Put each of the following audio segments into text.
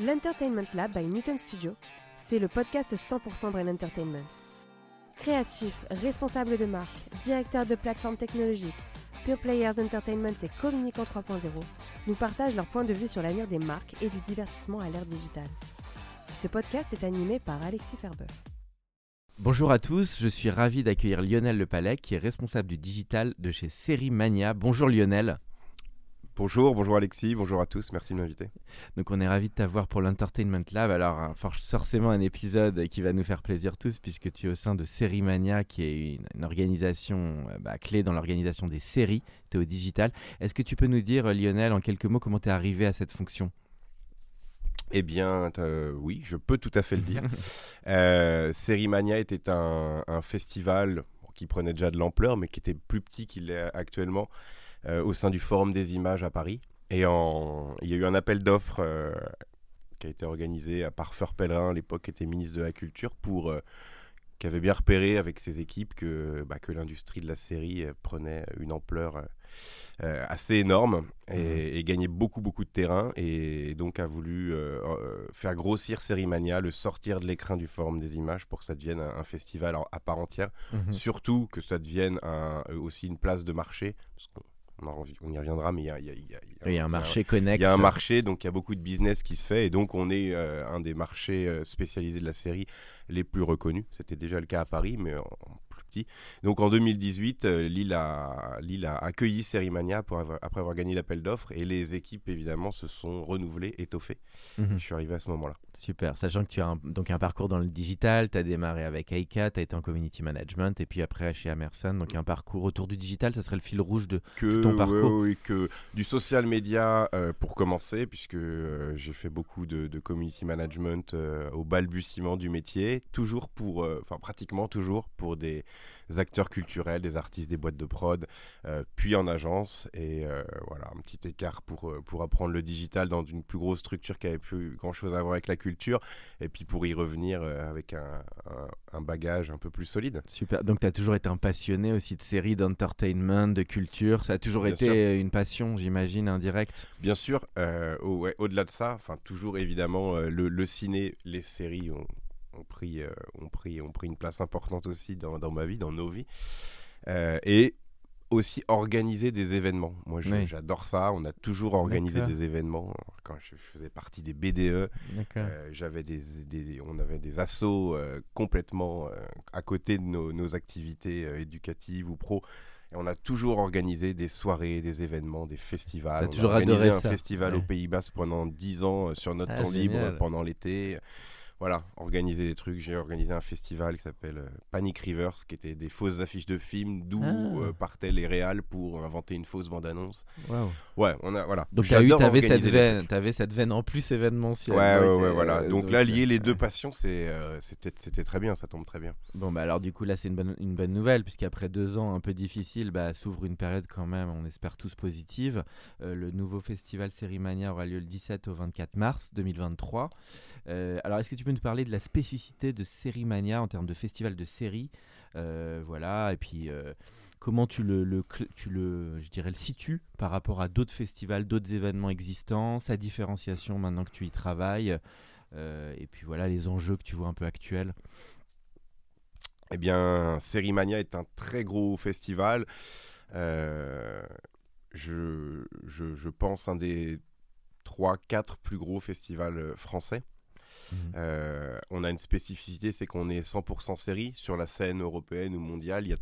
L'Entertainment Lab by Newton Studio, c'est le podcast 100% Brain Entertainment. Créatifs, responsables de marque, directeurs de plateformes technologiques, Pure Players Entertainment et Communicant 3.0 nous partagent leur point de vue sur l'avenir des marques et du divertissement à l'ère digitale. Ce podcast est animé par Alexis Ferber. Bonjour à tous, je suis ravi d'accueillir Lionel Lepalec qui est responsable du digital de chez Série Mania. Bonjour Lionel. Bonjour, bonjour Alexis, bonjour à tous, merci de m'inviter. Donc on est ravi de t'avoir pour l'Entertainment Lab. Alors hein, forcément un épisode qui va nous faire plaisir tous puisque tu es au sein de Série Mania qui est une, une organisation euh, bah, clé dans l'organisation des séries, tu es au digital. Est-ce que tu peux nous dire Lionel en quelques mots comment tu es arrivé à cette fonction? Eh bien, euh, oui, je peux tout à fait le dire. euh, Sérimania était un, un festival qui prenait déjà de l'ampleur, mais qui était plus petit qu'il est actuellement au sein du Forum des images à Paris. Et en... il y a eu un appel d'offres euh, qui a été organisé par Feur Pellerin, à l'époque qui était ministre de la Culture, pour euh, qui avait bien repéré avec ses équipes que, bah, que l'industrie de la série euh, prenait une ampleur euh, euh, assez énorme et, et gagnait beaucoup beaucoup de terrain et donc a voulu euh, euh, faire grossir Sérimania, le sortir de l'écran du forum des images pour que ça devienne un, un festival à part entière. Mhm. Surtout que ça devienne un- euh, aussi une place de marché, parce on y reviendra, mais il y a, il y a- il y a- Il y a un marché connexe. il y a un marché, donc il y a beaucoup de business qui se fait, et donc on est euh, un des marchés euh, spécialisés de la série les plus reconnus. C'était déjà le cas à Paris, mais petit. Donc en 2018, euh, Lille, a, Lille a accueilli Sérimania pour avoir- après avoir gagné l'appel d'offres, et les équipes évidemment se sont renouvelées, étoffées. Mhm. Je suis arrivé à ce moment-là. Super, sachant que tu as un, donc un parcours dans le digital, tu as démarré avec Aika, tu as été en community management et puis après chez Amerson, donc un parcours autour du digital, ça serait le fil rouge de... que, ton parcours. ouais, ouais, que du social media euh, pour commencer, puisque euh, j'ai fait beaucoup de, de community management euh, au balbutiement du métier, toujours pour, enfin pratiquement toujours pour des acteurs culturels, des artistes, des boîtes de prod, euh, puis en agence, et euh, voilà, un petit écart pour, euh, pour apprendre le digital dans une plus grosse structure qui avait plus grand chose à voir avec la culture, et puis pour y revenir avec un, un- un bagage un peu plus solide. Super, donc tu as toujours été un passionné aussi de séries, d'entertainment, de culture, ça a toujours Bien été sûr. une passion, j'imagine, indirecte. Bien sûr, euh, au- ouais, au-delà de ça, enfin toujours évidemment le, le ciné, les séries ont, ont pris, euh, ont pris, ont pris une place importante aussi dans, dans ma vie, dans nos vies, Euh, et aussi organiser des événements. Moi, je- Oui. j'adore ça. On a toujours organisé D'accord. des événements. Quand je faisais partie des BDE, euh, j'avais des, des- on avait des assos euh, complètement euh, à côté de nos, nos activités éducatives ou pro. Et on a toujours organisé des soirées, des événements, des festivals. T'as on toujours a organisé adoré un ça. festival Ouais. au Pays Basque pendant 10 ans sur notre Ah, temps libre génial. pendant l'été. Voilà, organiser des trucs. J'ai organisé un festival qui s'appelle euh, Panic Rivers, qui était des fausses affiches de films, d'où Ah. euh, partaient les réals pour inventer une fausse bande-annonce. Waouh. Ouais, on a voilà. Donc tu as eu, t'avais cette veine, t'avais cette veine en plus événementielle. Ouais, ouais, ouais, euh, voilà. Donc, donc, là, euh, lier les deux passions, c'est, euh, c'était, c'était très bien, ça tombe très bien. Bon, bah alors du coup, là, c'est une bonne, une bonne nouvelle, puisqu'après deux ans un peu difficiles, bah, s'ouvre une période quand même, on espère tous positive. Euh, le nouveau festival Sérimania aura lieu le 17 au 24 mars 2023. Euh, alors, est-ce que tu peux nous parler de la spécificité de Sérimania en termes de festival de séries Euh, Voilà, et puis. euh, Comment tu le, tu le, je dirais, situes par rapport à d'autres festivals, d'autres événements existants, sa différenciation maintenant que tu y travailles, et puis voilà les enjeux que tu vois un peu actuels? Eh bien, Sérimania est un très gros festival. Je, je, je pense un des 3-4 plus gros festivals français. Mhm. Euh, on a une spécificité, c'est qu'on est 100% série sur la scène européenne ou mondiale. Il y a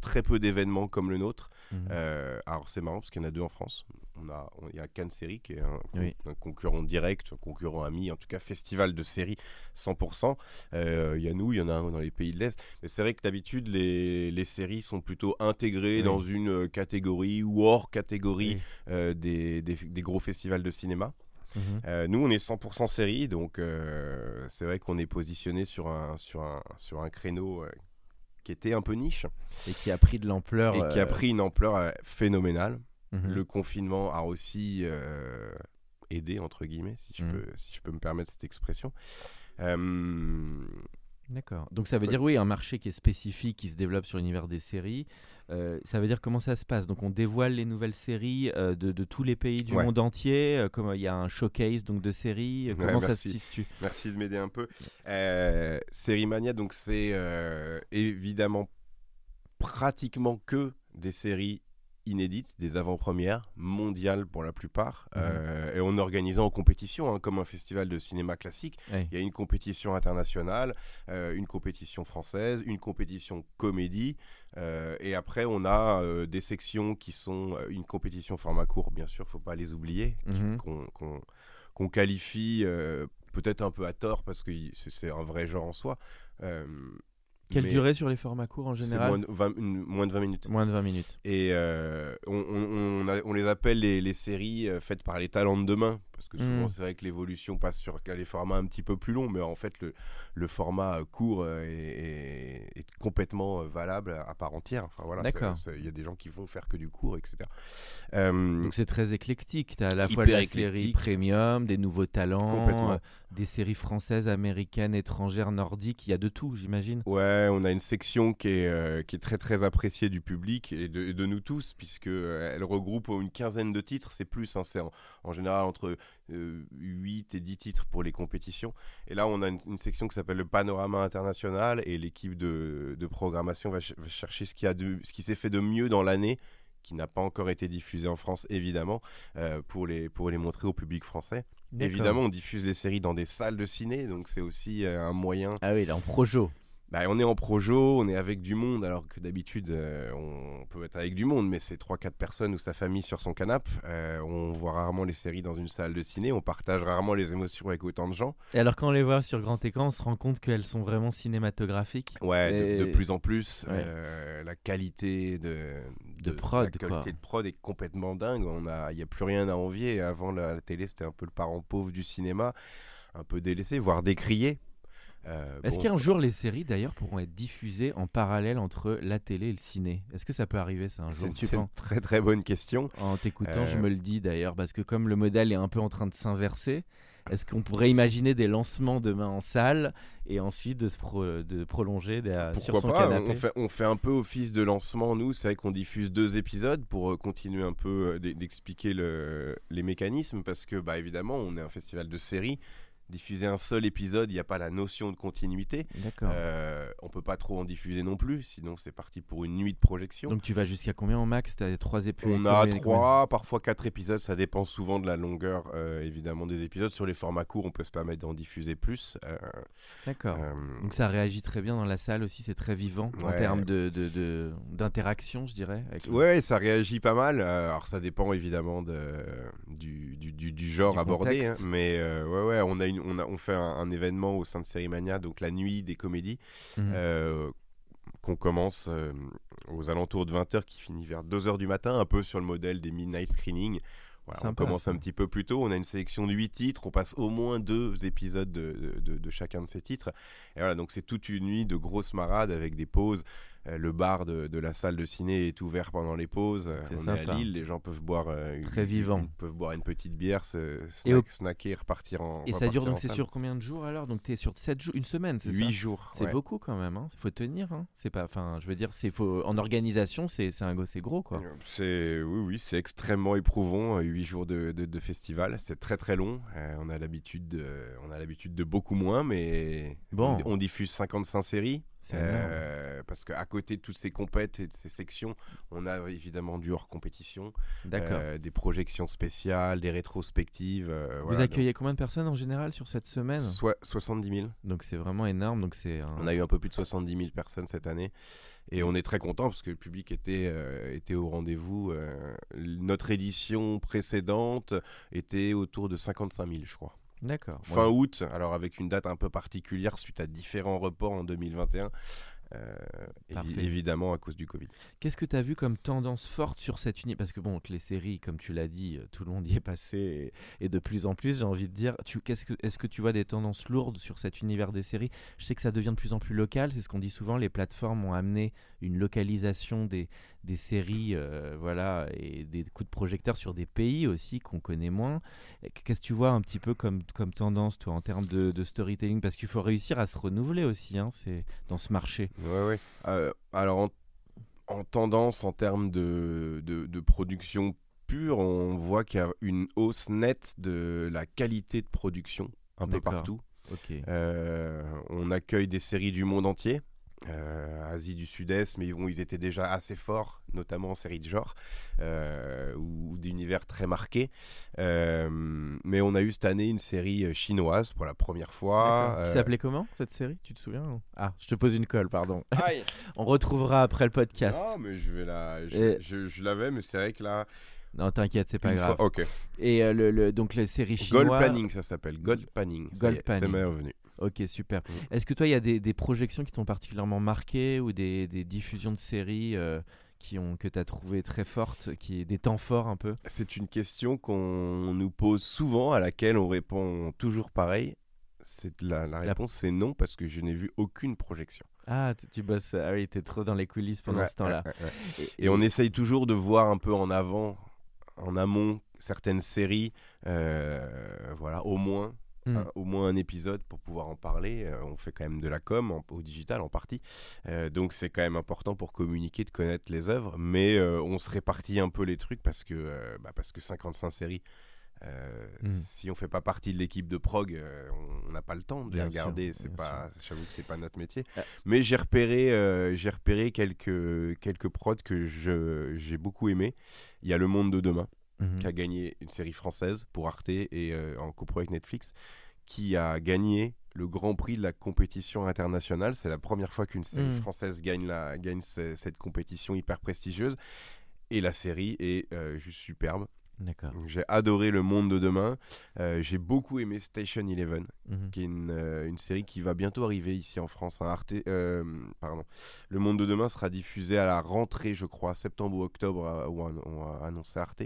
très peu d'événements comme le nôtre. Mhm. Euh, alors c'est marrant parce qu'il y en a deux en France. On a, il y a Cannes Série qui est un, con- Oui. un concurrent direct, un concurrent ami, en tout cas festival de séries 100%. Euh, il y a nous, il y en a un dans les pays de l'Est. Mais c'est vrai que d'habitude les, les séries sont plutôt intégrées Oui. dans une catégorie ou hors catégorie Oui. euh, des, des- des gros festivals de cinéma. Mhm. Euh, nous, on est 100% série, donc euh, c'est vrai qu'on est positionné sur un, sur un, sur un créneau euh, qui était un peu niche Et qui a pris de l'ampleur. et qui a pris une ampleur phénoménale. mhm. Le confinement a aussi aidé, entre guillemets, si je, Mhm. peux, si je peux me permettre cette expression. D'accord. Donc ça veut dire, oui, un marché qui est spécifique, qui se développe sur l'univers des séries. Euh, ça veut dire comment ça se passe? Donc on dévoile les nouvelles séries euh, de, de tous les pays du Ouais. monde entier. euh, comme il y a un showcase donc de séries. euh, Ouais, comment ça se situe? Merci de m'aider un peu. Série Mania, donc c'est évidemment pratiquement que des séries inédites, des avant-premières mondiales pour la plupart, Mhm. euh, et on organisant en compétition, hein, comme un festival de cinéma classique. Il y a une compétition internationale, euh, une compétition française, une compétition comédie, euh, et après on a des sections qui sont une compétition format court, bien sûr, faut pas les oublier, Mhm. qu'on qualifie peut-être un peu à tort parce que c'est c'est un vrai genre en soi. euh, Quelle mais durée sur les formats courts en général moins, de 20 une- moins de 20 minutes. Moins de 20 minutes. Et euh, on, on- on a- on les appelle les, les séries euh, faites par les talents de demain. Parce que souvent, Mm. c'est vrai que l'évolution passe sur les formats un petit peu plus longs. Mais en fait, le, le format euh, court est, est- est complètement valable à part entière. Enfin, voilà, D'accord. Il y a des gens qui vont faire que du court, etc. Euh, Donc c'est très éclectique. Tu as à la fois la série éclectique. premium, des nouveaux talents, Complètement. Des séries françaises, américaines, étrangères, nordiques. Il y a de tout, j'imagine. Ouais, on a une section qui est, euh, très très appréciée du public et de, nous tous, puisque euh, elle regroupe une quinzaine de titres, c'est plus, hein, c'est en, général entre euh, 8 et 10 titres pour les compétitions. Et là, on a une, section qui s'appelle le Panorama International et l'équipe de, programmation va, va chercher ce qui, ce qui s'est fait de mieux dans l'année qui n'a pas encore été diffusé en France, évidemment, euh, pour, les, pour les montrer au public français. Évidemment, on diffuse les séries dans des salles de ciné, donc c'est aussi euh, un moyen Ah oui, là en projo. Bah, on est en projo, on est avec du monde, alors que d'habitude, euh, on peut être avec du monde, mais c'est 3-4 personnes ou sa famille sur son canapé. Euh, on voit rarement les séries dans une salle de ciné, on partage rarement les émotions avec autant de gens. Et alors quand on les voit sur grand écran, on se rend compte qu'elles sont vraiment cinématographiques. Ouais, de, plus en plus, Ouais. euh, la qualité de, De prod, la qualité quoi. de prod est complètement dingue. On a, il n'y a plus rien à envier. Avant, la, la télé, c'était un peu le parent pauvre du cinéma, un peu délaissé, voire décrié. Euh, Est-ce bon, qu'un jour les séries d'ailleurs pourront être diffusées en parallèle entre la télé et le ciné? Est-ce que ça peut arriver ça un jour c'est une très très bonne question. En t'écoutant, je Euh, me le dis d'ailleurs, parce que comme le modèle est un peu en train de s'inverser, est-ce qu'on pourrait imaginer des lancements demain en salle et ensuite de, se pro- de prolonger derrière- sur son pas canapé? on fait, on fait un peu office de lancement, nous. C'est vrai qu'on diffuse deux épisodes pour euh, continuer un peu d'e- d'expliquer le- les mécanismes parce que, bah, évidemment, on est un festival de séries. Diffuser un seul épisode, il n'y a pas la notion de continuité. D'accord. Euh, on peut pas trop en diffuser non plus, sinon c'est parti pour une nuit de projection. Donc tu vas jusqu'à combien en max? Tu as trois épisodes on a trois, parfois quatre épisodes, ça dépend souvent de la longueur euh, évidemment des épisodes. Sur les formats courts, on peut se permettre d'en diffuser plus. Euh, D'accord. euh, Donc ça réagit très bien dans la salle aussi, c'est très vivant en termes de, de- de- d'interaction, je dirais. avec le- Ouais, ça réagit pas mal. Alors ça dépend évidemment de, du, du, du- du genre abordé, hein. mais ouais, ouais, on a, une, on a on fait un, un événement au sein de Sérimania, donc la nuit des comédies, Mhm. euh, qu'on commence euh, aux alentours de 20h, qui finit vers 2h du matin, un peu sur le modèle des midnight screenings. Voilà, on commence ça. un petit peu plus tôt, on a une sélection de 8 titres, on passe au moins deux épisodes de, de- de- de chacun de ces titres. Et voilà, donc c'est toute une nuit de grosses marades avec des pauses. Euh, le bar de, de la salle de ciné est ouvert pendant les pauses. Euh, C'est on est sympa. à Lille, les gens peuvent boire, euh, une- Très une- vivant. peuvent boire une petite bière, se Et au- snack- snacker, repartir en Et ça dure donc c'est sur combien de jours alors? Donc tu es sur 7 jours, une semaine, c'est ça? 8 jours. C'est ouais. beaucoup quand même, hein. faut tenir. Hein. C'est pas, enfin, je veux dire, c'est faut en organisation, c'est c'est un go- c'est gros quoi. C'est oui, oui, c'est extrêmement éprouvant. 8 jours de, de- de festival, c'est très très long. Euh, on a l'habitude, de, on a l'habitude de beaucoup moins, mais Bon. on, on diffuse 55 séries. Euh, parce qu'à côté de toutes ces compètes et de ces sections, on a évidemment du hors compétition, euh, des projections spéciales, des rétrospectives. euh, Vous voilà, accueillez combien de personnes en général sur cette semaine soi- 70 000. Donc c'est vraiment énorme. Donc c'est un- On a eu un peu plus de 70 000 personnes cette année. Et on est très content parce que le public était, euh, était au rendez-vous. euh, notre édition précédente était autour de 55 000, je crois. D'accord. Fin Ouais. août, alors avec une date un peu particulière suite à différents reports en 2021. euh, évidemment à cause du Covid. Qu'est-ce que tu as vu comme tendance forte sur cette unité Parce que bon, que les séries, comme tu l'as dit, euh, tout le monde y est passé et, et de plus en plus, j'ai envie de dire, tu, qu'est-ce que, est-ce que tu vois des tendances lourdes sur cet univers des séries? Je sais que ça devient de plus en plus local, c'est ce qu'on dit souvent, les plateformes ont amené une localisation des, des séries euh, voilà, et des coups de projecteur sur des pays aussi qu'on connaît moins. Qu'est-ce que tu vois un petit peu comme, comme tendance, toi, en termes de, de storytelling? Parce qu'il faut réussir à se renouveler aussi hein, c'est, dans ce marché. Ouais, ouais. Euh, alors, en, en tendance, en termes de, de, de production pure, on voit qu'il y a une hausse nette de la qualité de production un peu partout. Euh, on accueille des séries du monde entier. Euh, Asie du Sud-Est, mais bon, ils étaient déjà assez forts, notamment en séries de genre euh, ou, ou d'univers très marqués. Euh, mais on a eu cette année une série euh, chinoise pour la première fois. Qui s'appelait comment cette série? Tu te souviens ou- Ah, je te pose une colle, pardon. Aïe On retrouvera après le podcast. Non, mais je vais la. Je, Et- je- je l'avais, mais c'est vrai que là. Non, t'inquiète, c'est pas une grave. fois- Ok. Et euh, le, le- donc les séries chinoises. Gold Panning, ça s'appelle. Gold Panning. Ça Gold y est, Panning. Ça m'est revenu. Ok, super. Mhm. Est-ce que toi, il y a des, des projections qui t'ont particulièrement marqué ou des, des diffusions de séries euh, qui ont, que tu as trouvé très fortes, qui, des temps forts un peu? C'est une question qu'on nous pose souvent, à laquelle on répond toujours pareil. C'est la, la réponse, c'est non, parce que je n'ai vu aucune projection. Ah, tu bosses. Ah oui, t'es trop dans les coulisses pendant Ouais, ce temps-là. ouais, ouais, ouais. Et on essaye toujours de voir un peu en avant, en amont, certaines séries, euh, voilà, au moins. Hmm. un- au moins un épisode pour pouvoir en parler. Euh, on fait quand même de la com en- au digital en partie. Euh, donc c'est quand même important pour communiquer, de connaître les œuvres. Mais euh, on se répartit un peu les trucs parce que, euh, bah, parce que 55 séries. euh, Mm. Si on fait pas partie de l'équipe de prog, euh, on- n'a pas le temps de les Bien regarder. C'est pas, j'avoue que c'est pas notre métier. Euh. Mais j'ai repéré, euh, j'ai repéré quelques quelques prods que je j'ai beaucoup aimé. Il y a Le Monde de demain Mhm. qui a gagné une série française pour Arte et euh, en copro avec Netflix, qui a gagné le Grand Prix de la compétition internationale. C'est la première fois qu'une série Mm. française gagne, la, gagne ce- cette compétition hyper prestigieuse. Et la série est euh, juste superbe. D'accord. J'ai adoré Le Monde de demain. Euh, J'ai beaucoup aimé Station Eleven, Mhm. qui est une, euh, une série qui va bientôt arriver ici en France. hein. Arte, euh, pardon. Le Monde de demain sera diffusé à la rentrée, je crois, septembre ou octobre, où on, a annoncé Arte.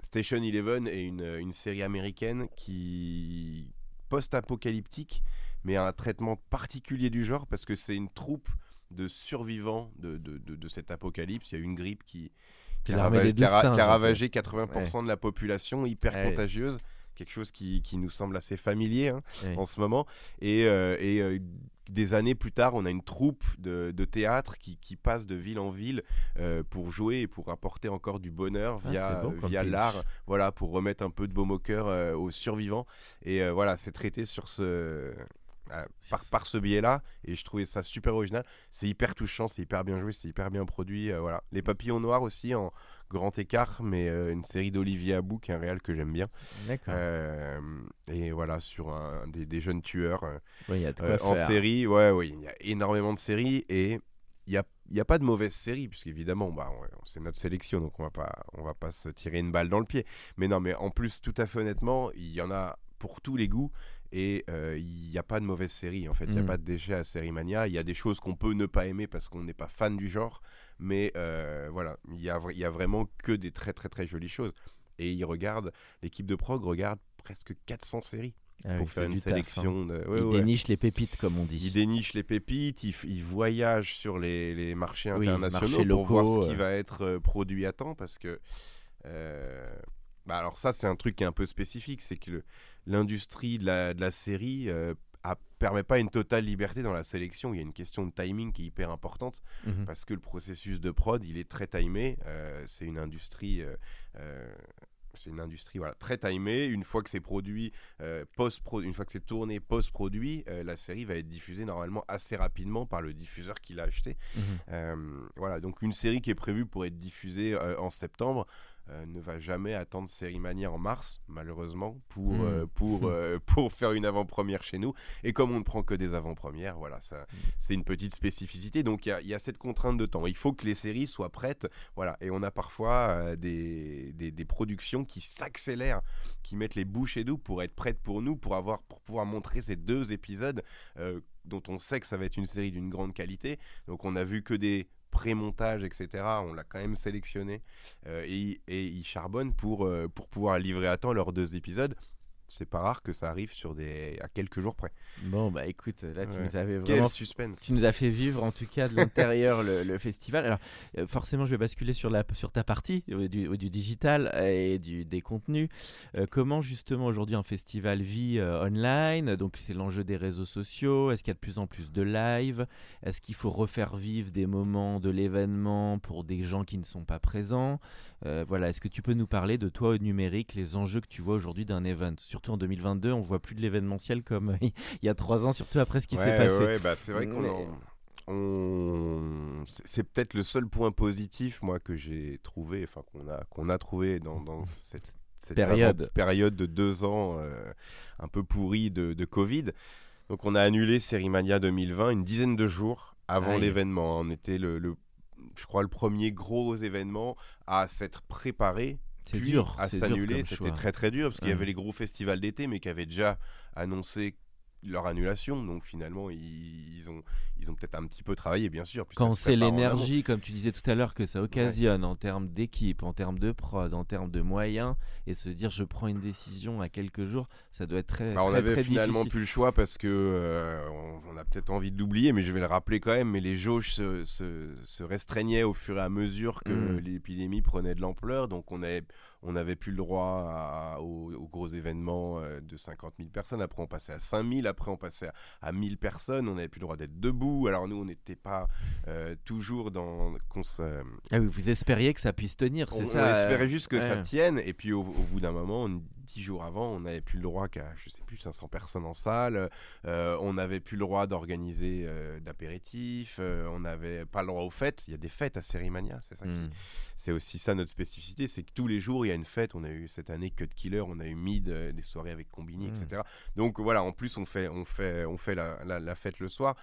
Station Eleven est une, une série américaine qui post-apocalyptique, mais a un traitement particulier du genre parce que c'est une troupe de survivants de, de, de- de cet apocalypse. Il y a une grippe qui, qui a, rava- des qui singes, qui ravagé 80% de la population, hyper Ouais. contagieuse. Quelque chose qui, qui nous semble assez familier hein, Ouais. en ce moment. Et, euh, et, euh, des années plus tard, on a une troupe de, de théâtre qui, qui passe de ville en ville euh, pour jouer et pour apporter encore du bonheur Ah, via, via l'art, voilà, pour remettre un peu de baume au cœur aux survivants. Et voilà, c'est traité sur ce, euh, par, par ce biais-là. Et je trouvais ça super original. C'est hyper touchant, c'est hyper bien joué, c'est hyper bien produit. euh, voilà. Les Papillons Noirs aussi en grand écart, mais euh, une série d'Olivier Abou, qui est un réal que j'aime bien. D'accord. Et voilà, sur un, des, des jeunes tueurs Ouais, y a de quoi en série. Ouais, oui, il y a énormément de séries et il n'y a, il y a pas de mauvaises séries, puisqu'évidemment, bah, c'est notre sélection, donc on va pas, on va pas se tirer une balle dans le pied. Mais non, mais en plus, tout à fait honnêtement, il y en a pour tous les goûts. Et euh, il n'y a pas de mauvaise série en fait, il n'y a Mm. pas de déchets à Série Mania. Il y a des choses qu'on peut ne pas aimer parce qu'on n'est pas fan du genre, mais euh, voilà, il y a, y a vraiment que des très très très jolies choses. Et ils regardent, l'équipe de prog regarde presque 400 séries Ah pour faire une hein. sélection. de... ouais, il ouais. déniche les pépites, comme on dit. Il déniche les pépites, il, il voyage sur les, les marchés Oui, internationaux marchés pour voir locaux, ce qui euh. va être produit à temps parce que. euh, bah alors, ça, c'est un truc qui est un peu spécifique c'est que l'industrie de la, de la série euh, a- permet pas une totale liberté dans la sélection. Il y a une question de timing qui est hyper importante Mhm. parce que le processus de prod, il est très timé. Euh, c'est une industrie. euh, euh, c'est une industrie voilà, très timée. Une fois que c'est produit, euh, post une fois que c'est tourné post-produit, euh, la série va être diffusée normalement assez rapidement par le diffuseur qui l'a acheté. Mhm. voilà, donc une série qui est prévue pour être diffusée en septembre. Euh, ne va jamais attendre Série Mania en mars, malheureusement, pour, hmm. euh, pour, euh, pour faire une avant-première chez nous. Et comme on ne prend que des avant-premières, voilà, ça, hmm. c'est une petite spécificité. Donc il y, y, a cette contrainte de temps. Il faut que les séries soient prêtes. Voilà. Et on a parfois des, des, des, productions qui s'accélèrent, qui mettent les bouchées doubles pour être prêtes pour nous, pour, avoir, pour pouvoir montrer ces deux épisodes dont on sait que ça va être une série d'une grande qualité. Donc on a vu que des pré-montage, etc. On l'a quand même sélectionné euh, et, et, il charbonne pour, euh, pour pouvoir livrer à temps leurs deux épisodes c'est pas rare que ça arrive sur des à quelques jours près. Bon bah écoute, là tu nous avais vraiment suspense. Tu nous as fait vivre en tout cas de l'intérieur le, festival. Alors euh, forcément, je vais basculer sur la sur ta partie du, du digital et du des contenus. Euh, comment justement aujourd'hui un festival vit euh, online? Donc c'est l'enjeu des réseaux sociaux. Est-ce qu'il y a de plus en plus de live? Est-ce qu'il faut refaire vivre des moments de l'événement pour des gens qui ne sont pas présents? Voilà, est-ce que tu peux nous parler de toi au numérique, les enjeux que tu vois aujourd'hui d'un event surtout en 2022, on voit plus de l'événementiel comme il y a trois ans, surtout après ce qui s'est passé. Ouais, bah, c'est vrai qu'on on... c'est peut-être le seul point positif moi que j'ai trouvé, enfin qu'on a qu'on a trouvé dans, dans cette, période. période de deux ans euh, un peu pourrie de, de, Covid. Donc on a annulé Sérimania 2020 une dizaine de jours avant l'événement. On était le, le, je crois le premier gros événement à s'être préparé c'est dur à s'annuler. C'était très très dur parce qu'il y avait les gros festivals d'été, mais qui avaient déjà annoncé leur annulation. Donc finalement, ils, ont, ils ont peut-être un petit peu travaillé, bien sûr. Quand c'est l'énergie, comme tu disais tout à l'heure, que ça occasionne en termes d'équipe, en termes de prod, en termes de moyens, et se dire je prends une décision à quelques jours, ça doit être très. Bah, on avait finalement plus le choix parce que euh, on, a peut-être envie de l'oublier, mais je vais le rappeler quand même. Mais les jauges se, se, restreignaient au fur et à mesure que mmh. l'épidémie prenait de l'ampleur. Donc on avait on n'avait plus le droit aux, gros événements euh, de 50 000 personnes. Après, on passait à 5 000. Après, on passait à, 1000 personnes. On n'avait plus le droit d'être debout. Alors, nous, on n'était pas euh, toujours dans. Ah oui, vous espériez que ça puisse tenir, c'est ça On espérait juste que ça tienne. Et puis, au, bout d'un moment, dix jours avant, on n'avait plus le droit qu'à, je sais plus, 500 personnes en salle. Euh, on n'avait plus le droit d'organiser d'apéritifs. on n'avait pas le droit aux fêtes. Il y a des fêtes à Sérimania, c'est ça qui hmm c'est aussi ça notre spécificité, c'est que tous les jours il y a une fête. On a eu cette année Cut Killer, on a eu Mid, euh, des soirées avec Combini, etc. Mmh. Donc voilà, en plus on fait, on fait, on fait la, fête le soir.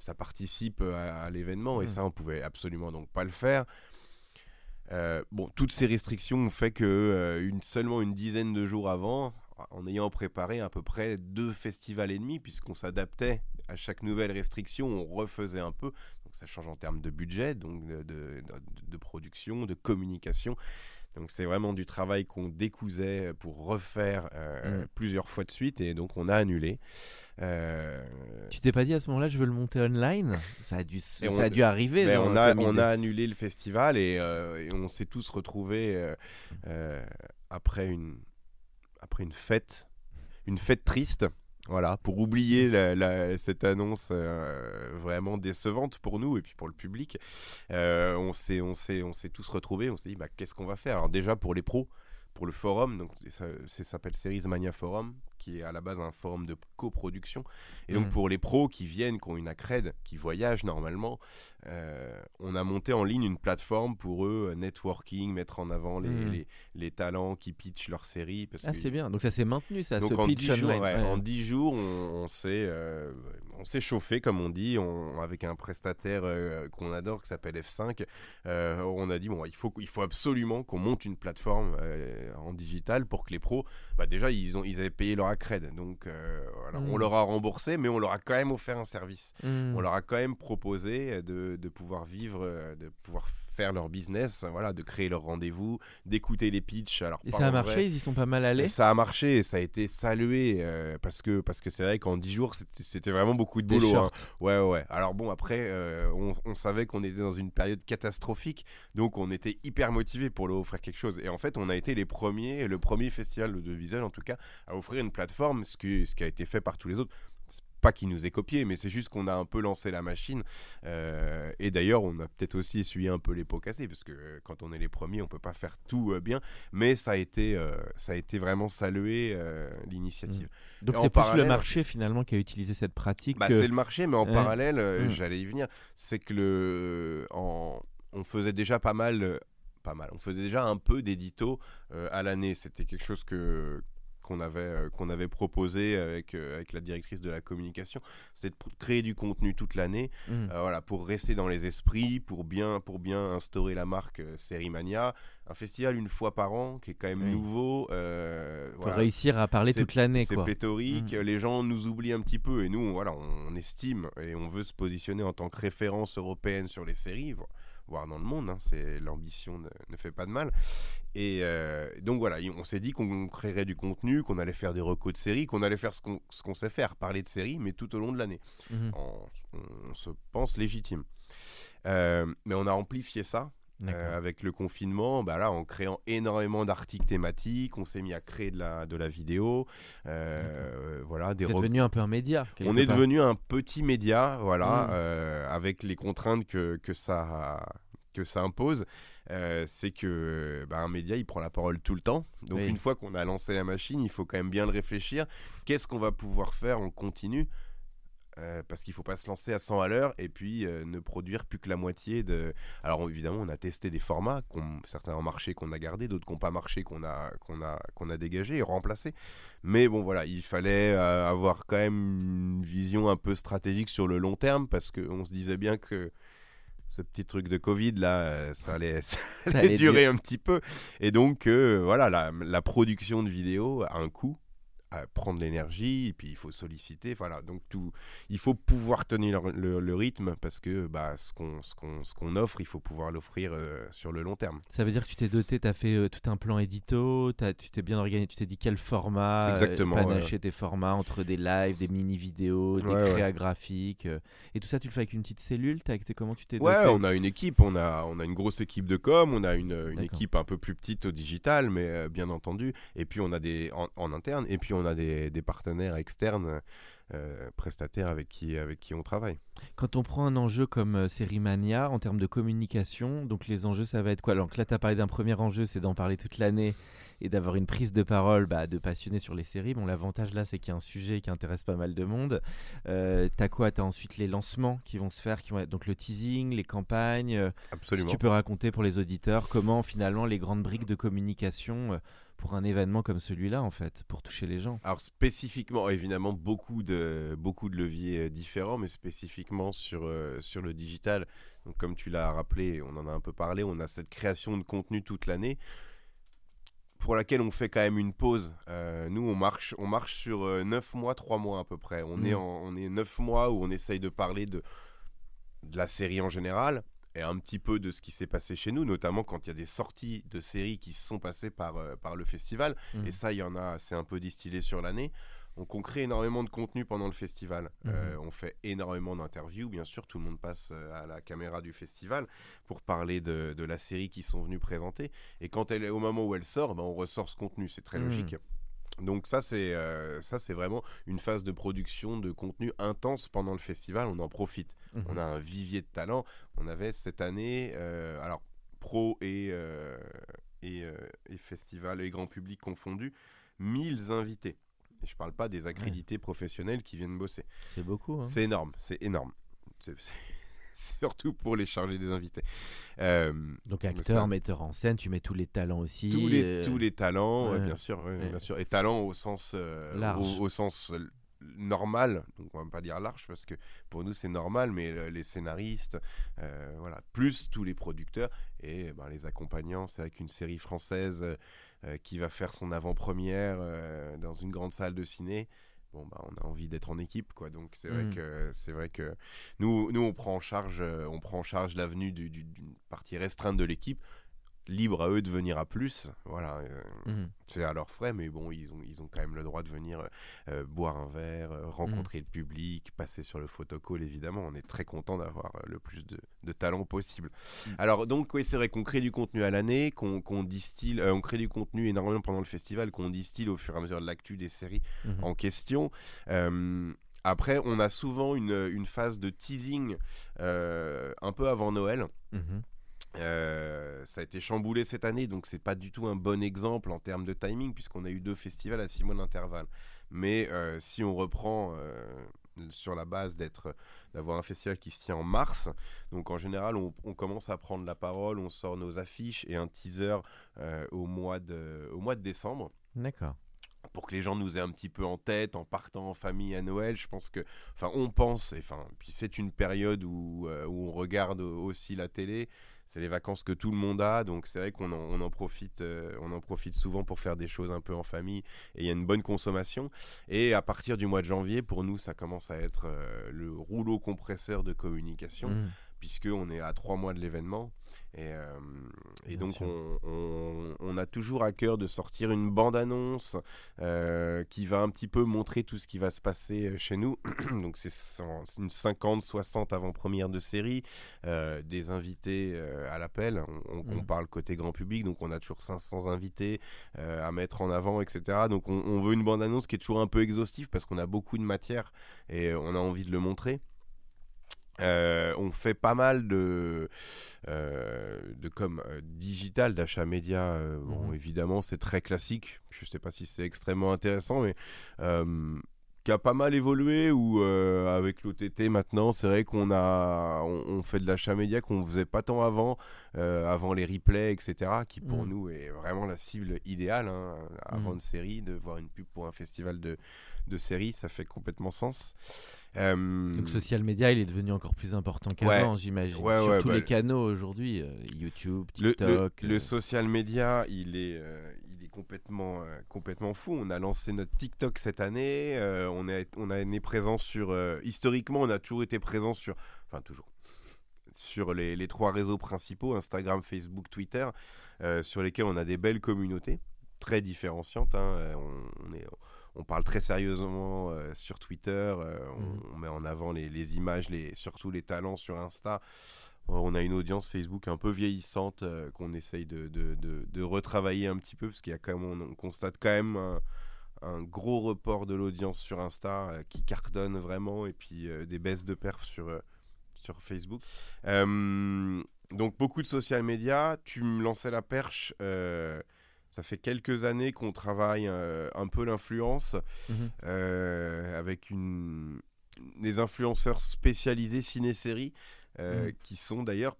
Ça participe à, l'événement et mmh. ça on pouvait absolument donc pas le faire. Euh, bon, toutes ces restrictions ont fait que euh, seulement une dizaine de jours avant, en ayant préparé à peu près deux festivals et demi, puisqu'on s'adaptait à chaque nouvelle restriction, on refaisait un peu. Donc ça change en termes de budget, donc de, production, de communication. Donc c'est vraiment du travail qu'on décousait pour refaire euh, mm. plusieurs fois de suite et donc on a annulé. Euh... Tu t'es pas dit à ce moment-là je veux le monter online? Ça a dû, ça a dû arriver. on, a, on a annulé le festival et, euh, et on s'est tous retrouvés euh, après une après une fête, une fête triste. Voilà, pour oublier cette annonce euh, vraiment décevante pour nous et puis pour le public, euh, on s'est tous retrouvés. On s'est dit bah, qu'est-ce qu'on va faire? Alors déjà pour les pros, pour le forum, donc ça, s'appelle Series Mania Forum qui est à la base un forum de coproduction. Et donc, mm. pour les pros qui viennent, qui ont une accred, qui voyagent normalement, euh, on a monté en ligne une plateforme pour eux, euh, networking, mettre en avant les, mm. les, les, talents qui pitchent leur série. Parce ah, c'est bien. Donc, ça s'est maintenu, ça, donc ce en pitch 10 jours, En 10 jours, on, euh, on s'est chauffé, comme on dit, on, avec un prestataire qu'on adore qui s'appelle F5. on a dit, bon, il faut, il faut absolument qu'on monte une plateforme en digital pour que les pros, bah, déjà, ils, ont, ils avaient payé leur accred. Donc, euh, on mm. leur a remboursé, mais on leur a quand même offert un service. Mm. On leur a quand même proposé de, de pouvoir vivre, euh, de pouvoir faire leur business, voilà, de créer leur rendez-vous, d'écouter les pitchs. Alors, et ça a marché, ils y sont pas mal allés. ça a marché, ça a été salué euh, parce que parce que c'est vrai qu'en 10 jours c'était vraiment beaucoup de boulot. Hein. Ouais ouais. Alors bon après euh, on, savait qu'on était dans une période catastrophique, donc on était hyper motivé pour leur offrir quelque chose. Et en fait on a été les premiers, le premier festival de visuel en tout cas, à offrir une plateforme, ce qui ce qui a été fait par tous les autres pas qu'il nous ait copié, mais c'est juste qu'on a un peu lancé la machine. Euh, et d'ailleurs, on a peut-être aussi essuyé un peu les pots cassés, parce que quand on est les premiers, on peut pas faire tout euh, bien. Mais ça a été, euh, ça a été vraiment salué l'initiative. Mmh. Donc c'est plus le marché finalement qui a utilisé cette pratique. Bah, C'est le marché, mais en parallèle, mmh. j'allais y venir, c'est que le, en, on faisait déjà pas mal pas mal. On faisait déjà un peu d'édito à l'année. C'était quelque chose que qu'on avait, euh, qu'on avait proposé avec, euh, avec la directrice de la communication, c'était de créer du contenu toute l'année, mmh. euh, voilà, pour rester dans les esprits, pour bien, pour bien instaurer la marque Sérimania. Un festival une fois par an qui est quand même nouveau. pour réussir à parler toute l'année. C'est pléthorique, mmh. les gens nous oublient un petit peu et nous, voilà, on, estime et on veut se positionner en tant que référence européenne sur les séries voire dans le monde. Hein, c'est l'ambition ne, fait pas de mal. Et euh, donc voilà, on s'est dit qu'on créerait du contenu, qu'on allait faire des recos de séries, qu'on allait faire ce qu'on sait faire, parler de séries, mais tout au long de l'année. Mhm. on, se pense légitime. Euh, mais on a amplifié ça euh, avec le confinement, bah là, en créant énormément d'articles thématiques, on s'est mis à créer de la, de la vidéo. Euh, voilà, des devenu un peu un média. On est devenu un petit média, voilà, mmh. euh, avec les contraintes que, que, ça, que ça impose. c'est que bah, un média, il prend la parole tout le temps. Donc une fois qu'on a lancé la machine, il faut quand même bien le réfléchir. Qu'est-ce qu'on va pouvoir faire en continu? Euh, parce qu'il ne faut pas se lancer à 100 à l'heure et puis euh, ne produire plus que la moitié de. Alors évidemment, on a testé des formats, certains ont marché qu'on a gardé, d'autres qui n'ont pas marché qu'on a, qu'on a, qu'on a dégagé et remplacé. Mais bon, voilà, il fallait euh, avoir quand même une vision un peu stratégique sur le long terme parce qu'on se disait bien que ce petit truc de Covid là, ça allait, durer un petit peu. Et donc, voilà, la, la, production de vidéos a un coût à prendre l'énergie et puis il faut solliciter voilà. Donc tout il faut pouvoir tenir le, rythme parce que bah ce qu'on ce qu'on ce qu'on offre il faut pouvoir l'offrir euh, sur le long terme. Ça veut dire que tu t'es doté tu as fait euh, tout un plan édito as, tu t'es bien organisé tu t'es dit quel format euh, exactement panacher tes formats entre des lives des mini vidéos des créas graphiques et tout ça tu le fais avec une petite cellule as, comment tu t'es ouais on a une équipe on a on a une grosse équipe de com on a une, une équipe un peu plus petite au digital mais bien entendu. Et puis on a des en, en interne et puis on a des, partenaires externes, euh, prestataires avec qui, avec qui on travaille. Quand on prend un enjeu comme euh, Série Mania, en termes de communication, donc les enjeux, ça va être quoi? Alors là, tu as parlé d'un premier enjeu, c'est d'en parler toute l'année et d'avoir une prise de parole bah, de passionnés sur les séries. Bon, l'avantage là, c'est qu'il y a un sujet qui intéresse pas mal de monde. Euh, t'as quoi? T'as ensuite les lancements qui vont se faire, qui vont être donc le teasing, les campagnes. Euh, Absolument. Si tu peux raconter pour les auditeurs comment finalement les grandes briques de communication pour un événement comme celui-là, en fait, pour toucher les gens? Alors spécifiquement, évidemment, beaucoup de, beaucoup de leviers euh, différents, mais spécifiquement sur, euh, sur le digital. Donc, comme tu l'as rappelé, on en a un peu parlé, on a cette création de contenu toute l'année pour laquelle on fait quand même une pause. Euh, nous, on marche, on marche sur 9 mois, 3 mois à peu près. On, est en, on est 9 mois où on essaye de parler de, de la série en général, et un petit peu de ce qui s'est passé chez nous, notamment quand il y a des sorties de séries qui se sont passées par, euh, par le festival. Mmh. Et ça, il y en a, c'est un peu distillé sur l'année. Donc on crée énormément de contenu pendant le festival. Mmh. Euh, on fait énormément d'interviews, bien sûr, tout le monde passe euh, à la caméra du festival pour parler de, de la série qu'ils sont venus présenter. Et quand elle est au moment où elle sort, ben, on ressort ce contenu, c'est très mmh. logique. Donc ça c'est euh, ça c'est vraiment une phase de production de contenu intense pendant le festival. On en profite. Mhm. On a un vivier de talent. On avait cette année, euh, alors pro et et, festival et grand public confondus, 1000 invités. Et je parle pas des accrédités professionnels qui viennent bosser. C'est beaucoup. Hein. C'est énorme. C'est énorme. C'est surtout pour les charger des invités. Euh, Donc acteur, metteur en scène, tu mets tous les talents aussi. Tous les, euh, tous les talents, bien sûr, bien sûr. Et talents au sens euh, Au, sens normal, donc on va pas dire large parce que pour nous c'est normal, mais les scénaristes, voilà, plus tous les producteurs et ben, les accompagnants, c'est avec une série française qui va faire son avant-première dans une grande salle de ciné. Bon bah on a envie d'être en équipe quoi. Donc c'est vrai mm. que c'est vrai que nous nous on prend en charge euh, on prend en charge l'avenue d'une partie restreinte de l'équipe libre à eux de venir à plus. Voilà, euh, mhm. c'est à leurs frais, mais bon, ils ont, ils ont quand même le droit de venir euh, boire un verre, euh, rencontrer mhm. le public, passer sur le photocall, évidemment. On est très content d'avoir le plus de, de talent possible. Mhm. Alors, donc, oui, c'est vrai qu'on crée du contenu à l'année, qu'on distille, on crée du contenu énormément pendant le festival, qu'on distille au fur et à mesure de l'actu des séries en question Après, on a souvent une, une phase de teasing euh, un peu avant Noël. Euh, ça a été chamboulé cette année, donc c'est pas du tout un bon exemple en termes de timing, puisqu'on a eu deux festivals à six mois d'intervalle. Mais euh, si on reprend euh, sur la base d'être d'avoir un festival qui se tient en mars, donc en général on, on commence à prendre la parole, on sort nos affiches et un teaser au mois de au mois de décembre D'accord. pour que les gens nous aient un petit peu en tête en partant en famille à Noël. Je pense que, enfin, on pense, et enfin, puis c'est une période où, euh, où on regarde aussi la télé. C'est les vacances que tout le monde a, donc c'est vrai qu'on en, on en profite, euh, on en profite souvent pour faire des choses un peu en famille. Et il y a une bonne consommation. Et à partir du mois de janvier, pour nous, ça commence à être euh, le rouleau compresseur de communication Mhm. puisqu'on est à trois mois de l'événement. Et, euh, et donc, on, on- on a toujours à cœur de sortir une bande-annonce euh, qui va un petit peu montrer tout ce qui va se passer euh, chez nous. donc, c'est une 50-60 avant-première de série, euh, des invités à l'appel. On, Mhm. parle côté grand public, donc on a toujours 500 invités à mettre en avant, etc. Donc, on, on veut une bande-annonce qui est toujours un peu exhaustive parce qu'on a beaucoup de matière et on a envie de le montrer. Euh, on fait pas mal de, euh, de comme euh, digital, d'achat média. euh, bon, Mhm. évidemment, c'est très classique. Je sais pas si c'est extrêmement intéressant, mais qui a pas mal évolué. Ou avec l'OTT maintenant, c'est vrai qu'on a, on, on fait de l'achat média qu'on faisait pas tant avant, avant les replays, etc. Qui pour Mhm. nous est vraiment la cible idéale. hein, avant Mhm. une série, de voir une pub pour un festival de, de série, ça fait complètement sens. Euh, Donc social media, il est devenu encore plus important qu'avant, j'imagine. Ouais, Sur ouais, tous bah, les canaux aujourd'hui, euh, YouTube, TikTok. le- le euh, social media, il est, il est complètement, complètement fou. On a lancé notre TikTok cette année. on, est, on a été présent sur. historiquement, on a toujours été présent sur. Enfin, toujours. Sur les, les trois réseaux principaux Instagram, Facebook, Twitter, euh, sur lesquels on a des belles communautés, très différenciantes. hein, on, on est. On parle très sérieusement euh, sur Twitter, euh, on- Mhm. on, met en avant les, les images, les, surtout les talents sur Insta. Euh, On a une audience Facebook un peu vieillissante euh, qu'on essaye de, de- de- de retravailler un petit peu parce qu'il y a quand même, on, on constate quand même un, un gros report de l'audience sur Insta qui cartonne vraiment et puis des baisses de perf sur, sur Facebook. Donc beaucoup de social media. Tu me lançais la perche. Ça fait quelques années qu'on travaille euh, un peu l'influence mhm. euh, avec une, des influenceurs spécialisés ciné-série euh, Mm. qui sont d'ailleurs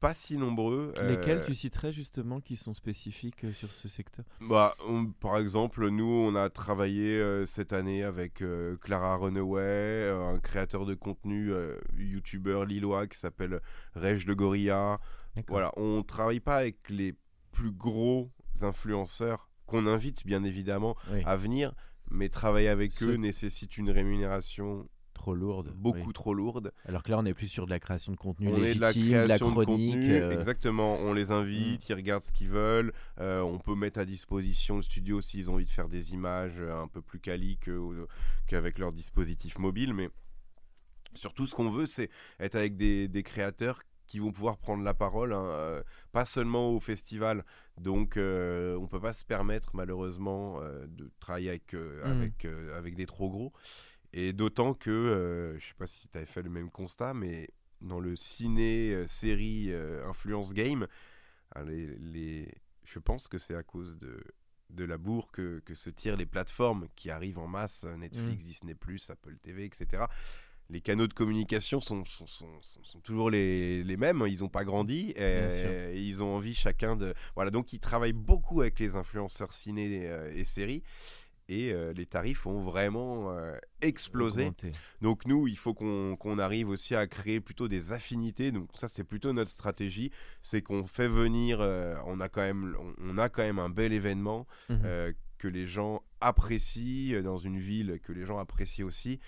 pas si nombreux. Lesquels tu citerais justement qui sont spécifiques sur ce secteur? Bah, on- Par exemple, nous, on a travaillé cette année avec Clara Runaway, un créateur de contenu, youtubeur lillois qui s'appelle Reg de Gorilla. Voilà, on travaille pas avec les plus gros influenceurs qu'on invite bien évidemment Oui, à venir, mais travailler avec eux nécessite une rémunération trop lourde. beaucoup oui. trop lourde. Alors que là, on est plus sur de la création de contenu on est de la légitime, création la de chronique. contenu, euh, exactement. On les invite, ils regardent ce qu'ils veulent. euh, on peut mettre à disposition le studio s'ils ont envie de faire des images euh, un peu plus quali que- qu'avec leur dispositif mobile. Mais surtout, ce qu'on veut, c'est être avec des, des créateurs qui vont pouvoir prendre la parole, hein, euh, pas seulement au festival. Donc, euh, on peut pas se permettre, malheureusement, euh, de travailler avec, euh, Mhm. avec, avec des trop gros. Et d'autant que, je sais pas si tu avais fait le même constat, mais dans le ciné, série, euh, influence game, hein, les, les- je pense que c'est à cause de, de la bourre que, que se tirent les plateformes qui arrivent en masse, euh, Netflix, Disney, Apple TV, etc. Les canaux de communication sont, sont, sont, toujours les, les mêmes, ils n'ont pas grandi et, et ils ont envie chacun de... Voilà, donc ils travaillent beaucoup avec les influenceurs ciné euh, et séries et euh, les tarifs ont vraiment euh, explosé. augmenté. Donc nous, il faut qu'on arrive aussi à créer plutôt des affinités. Donc ça, c'est plutôt notre stratégie, c'est qu'on fait venir. euh, on a quand même, on, on a quand même un bel événement euh, que les gens apprécient dans une ville que les gens apprécient aussi.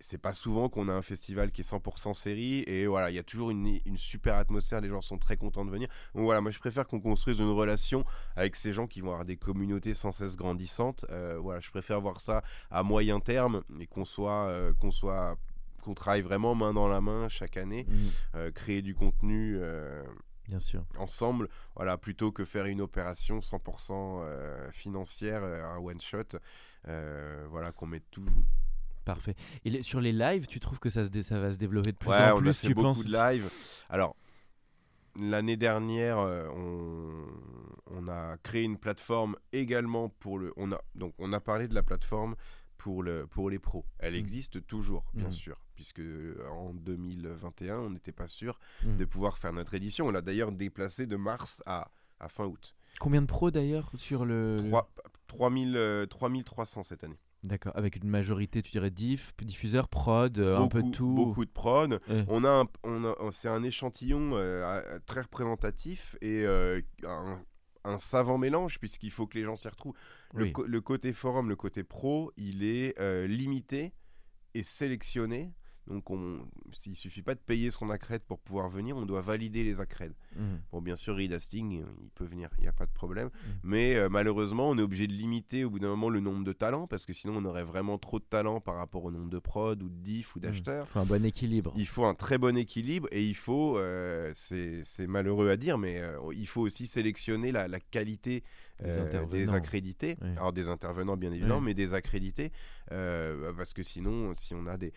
C'est pas souvent qu'on a un festival qui est 100% série et voilà, il y a toujours une, une super atmosphère, les gens sont très contents de venir. Donc voilà, moi je préfère qu'on construise une relation avec ces gens qui vont avoir des communautés sans cesse grandissantes. Euh, voilà, je préfère voir ça à moyen terme et qu'on soit, euh, qu'on soit, qu'on travaille vraiment main dans la main chaque année, Mhm. euh, créer du contenu. Bien sûr. ensemble, voilà, plutôt que faire une opération 100% euh, financière, un one shot, voilà, qu'on met tout, Parfait. Et les- sur les lives, tu trouves que ça, se dé- ça va se développer de plus Ouais, en on plus a fait tu beaucoup penses de live. Alors, l'année dernière, euh, on, on a créé une plateforme également pour le. On a, donc, on a parlé de la plateforme pour, le, pour les pros. Elle Mm. existe toujours, bien Mm. sûr, puisque euh, en 2021, on n'était pas sûr Mm. de pouvoir faire notre édition. On l'a d'ailleurs déplacé de mars à, à fin août. Combien de pros d'ailleurs sur le. Trois- 3000, euh, 3300 cette année. D'accord, avec une majorité, tu dirais diff, diffuseur, prod, euh, un peu de tout. Beaucoup de prod. Ouais. On a, a- c'est un échantillon euh, très représentatif et euh, un, un savant mélange puisqu'il faut que les gens s'y retrouvent. Le, Oui. co- le côté forum, le côté pro, il est euh, limité et sélectionné. Donc, on, il suffit pas de payer son accrède pour pouvoir venir, on doit valider les accrèdes. Mhm. Bon, bien sûr, Reed Hastings, il peut venir, il n'y a pas de problème. Mm. Mais euh, malheureusement, on est obligé de limiter au bout d'un moment le nombre de talents parce que sinon, on aurait vraiment trop de talents par rapport au nombre de prod ou de diff ou d'acheteurs. Il faut un bon équilibre. Il faut un très bon équilibre et il faut, euh, c'est malheureux à dire, mais euh, il faut aussi sélectionner la, la qualité Des euh, accrédités. Oui. Alors des intervenants bien évidemment, Oui. mais des accrédités. parce que sinon, si on a des,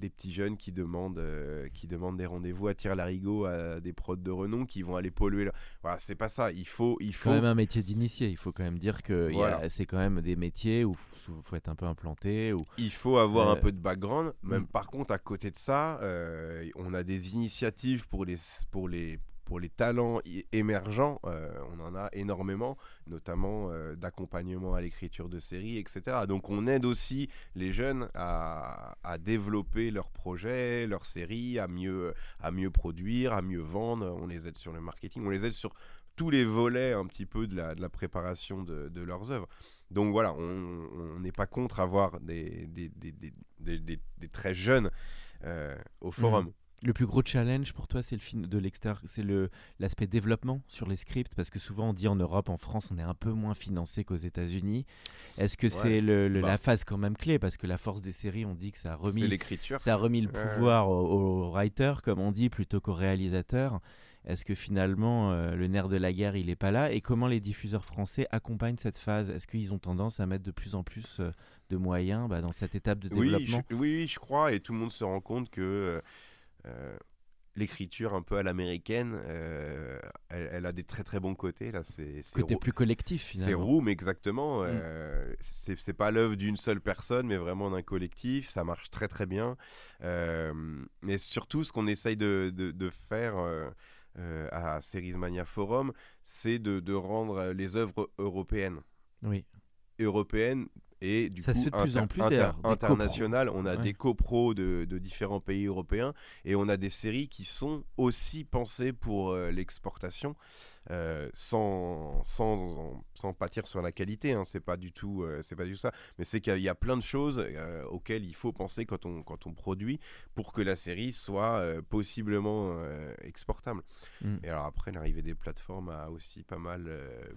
des petits jeunes qui demandent, euh, qui demandent des rendez-vous à tir larigot à des prods de renom qui vont aller polluer. leur- Voilà, c'est pas ça. Il faut, il C'est faut quand même un métier d'initié. Il faut quand même dire que Voilà. c'est quand même des métiers où il faut être un peu implanté. Il faut avoir Euh, un peu de background. Même mm. par contre, à côté de ça, euh, on a des initiatives pour les, pour les, pour les talents émergents. euh, on en a énormément, notamment euh, d'accompagnement à l'écriture de séries, etc. Donc on aide aussi les jeunes à, à développer leurs projets, leurs séries, à mieux, à mieux produire, à mieux vendre. On les aide sur le marketing, on les aide sur tous les volets un petit peu de la, de la préparation de, de leurs œuvres. Donc voilà, on n'est pas contre avoir des, très jeunes euh, au forum. Le plus gros challenge pour toi, c'est le film de l'extérieur, c'est le l'aspect développement sur les scripts, parce que souvent on dit en Europe, en France, on est un peu moins financé qu'aux États-Unis. Est-ce que c'est le, le- Bah. la phase quand même clé, parce que la force des séries, on dit que ça a remis, l'écriture. ça a remis le pouvoir au, au writer, comme on dit, plutôt qu'au réalisateur. Est-ce que finalement euh, le nerf de la guerre, il est pas là? Et comment les diffuseurs français accompagnent cette phase? Est-ce qu'ils ont tendance à mettre de plus en plus euh, de moyens bah, dans cette étape de Oui, développement? je, oui, oui, je crois, et tout le monde se rend compte que euh, euh, l'écriture un peu à l'américaine, euh, elle, elle a des très très bons côtés. Là, c'est c'est Côté plus collectif C'est finalement. Room, exactement. euh, c'est c'est pas l'œuvre d'une seule personne, mais vraiment d'un collectif. Ça marche très très bien. Euh, mais surtout, ce qu'on essaye de, de- de faire euh, euh, à Series Mania Forum, c'est de, de rendre les œuvres européennes Oui. européenne et du Ça se coup fait de plus en plus, inter- d'ailleurs, des internationale. On a Ouais. des copros de, de différents pays européens et on a des séries qui sont aussi pensées pour euh, l'exportation euh, sans, sans, sans pâtir sur la qualité. Hein. C'est pas du tout, euh, c'est pas du tout ça. Mais c'est qu'il y a- plein de choses euh, auxquelles il faut penser quand on, quand on produit pour que la série soit possiblement exportable. Mm. Et alors après, l'arrivée des plateformes a aussi pas mal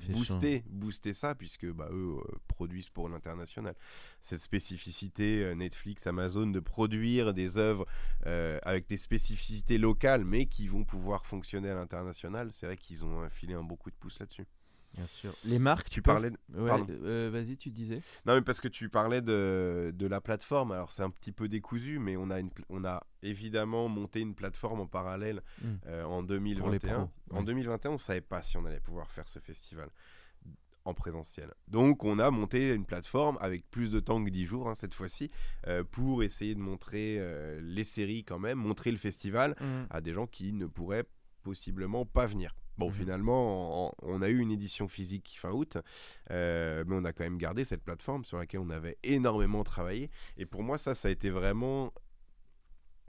boosté, boosté ça, puisque bah, eux produisent pour l'international. Cette spécificité Netflix, Amazon de produire des œuvres avec des spécificités locales, mais qui vont pouvoir fonctionner à l'international, c'est vrai qu'ils ont euh, filé un bon coup de pouce là-dessus. Bien sûr. Les marques, Tu parlais Ouais, euh, Vas-y, tu disais. Non, mais parce que tu parlais de, de la plateforme, alors c'est un petit peu décousu, mais on a, une, on a évidemment monté une plateforme en parallèle Mm. euh, en les 2021. pros, En ouais. 2021, on ne savait pas si on allait pouvoir faire ce festival en présentiel. Donc on a monté une plateforme avec plus de temps que 10 jours hein, cette fois-ci, euh, pour essayer de montrer euh, les séries quand même, montrer le festival à des gens qui ne pourraient possiblement pas venir. Bon, Mhm. finalement, en- on a eu une édition physique fin août, euh, mais on a quand même gardé cette plateforme sur laquelle on avait énormément travaillé. Et pour moi, ça, ça a été vraiment...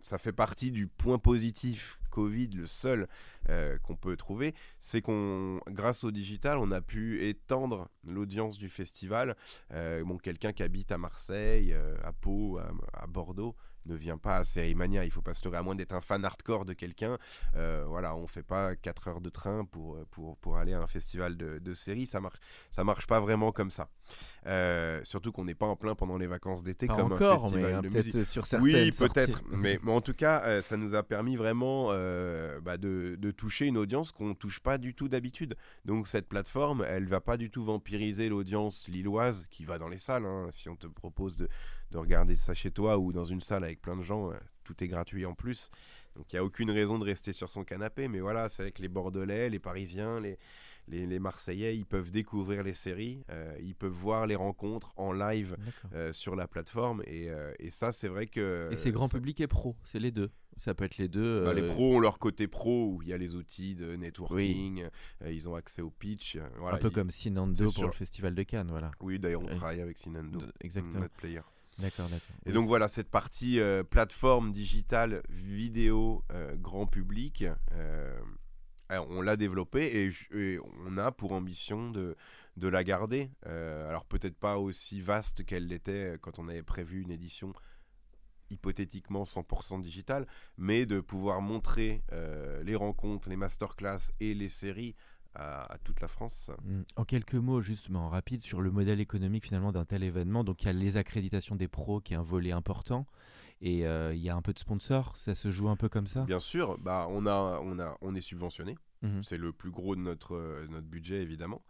Ça fait partie du point positif Covid, le seul euh, qu'on peut trouver, c'est qu'on, grâce au digital, on a pu étendre l'audience du festival. Euh, bon, quelqu'un qui habite à Marseille, à Pau, à, à Bordeaux, ne vient pas à Sérimania. Il faut pas se leurrer, à moins d'être un fan hardcore de quelqu'un. Euh, voilà, on fait pas 4 heures de train pour, pour, pour aller à un festival de, de série. Ça marche, ça marche pas vraiment comme ça. Euh, surtout qu'on n'est pas en plein pendant les vacances d'été comme encore, un festival mais, de peut-être musique. sur Oui, peut-être. mais, mais en tout cas, euh, ça nous a permis vraiment euh, bah, de, de toucher une audience qu'on ne touche pas du tout d'habitude. Donc cette plateforme, elle va pas du tout vampiriser l'audience lilloise qui va dans les salles. hein. Si on te propose de, de regarder ça chez toi ou dans une salle avec plein de gens, euh, tout est gratuit en plus. Donc il n'y a aucune raison de rester sur son canapé. Mais voilà, c'est avec les Bordelais, les Parisiens, les, les, les Marseillais, ils peuvent découvrir les séries, euh, ils peuvent voir les rencontres en live euh, sur la plateforme. Et, euh, et ça, c'est vrai que... Et c'est grand ça- public et pro, c'est les deux. Ça peut être les deux. bah, les pros ont leur côté pro où il y a les outils de networking, ils ont accès au pitch. voilà, un peu ils- comme Sinando pour le festival de Cannes, voilà. Oui, d'ailleurs, on travaille avec Sinando, Exactement. notre player. D'accord, d'accord. Et donc voilà, cette partie euh, plateforme digitale, vidéo, euh, grand public, euh, on l'a développée et, on a pour ambition de, de la garder. Alors peut-être pas aussi vaste qu'elle l'était quand on avait prévu une édition hypothétiquement 100% digitale, mais de pouvoir montrer les rencontres, les masterclass et les séries à, à toute la France. Mm. En quelques mots, justement, rapide, sur le modèle économique finalement d'un tel événement. Donc il y a les accréditations des pros qui est un volet important. Et euh, il y a un peu de sponsors, ça se joue un peu comme ça? Bien sûr, bah, on, a, on, a, on est subventionné. Mhm. C'est le plus gros de notre, euh, notre budget, évidemment.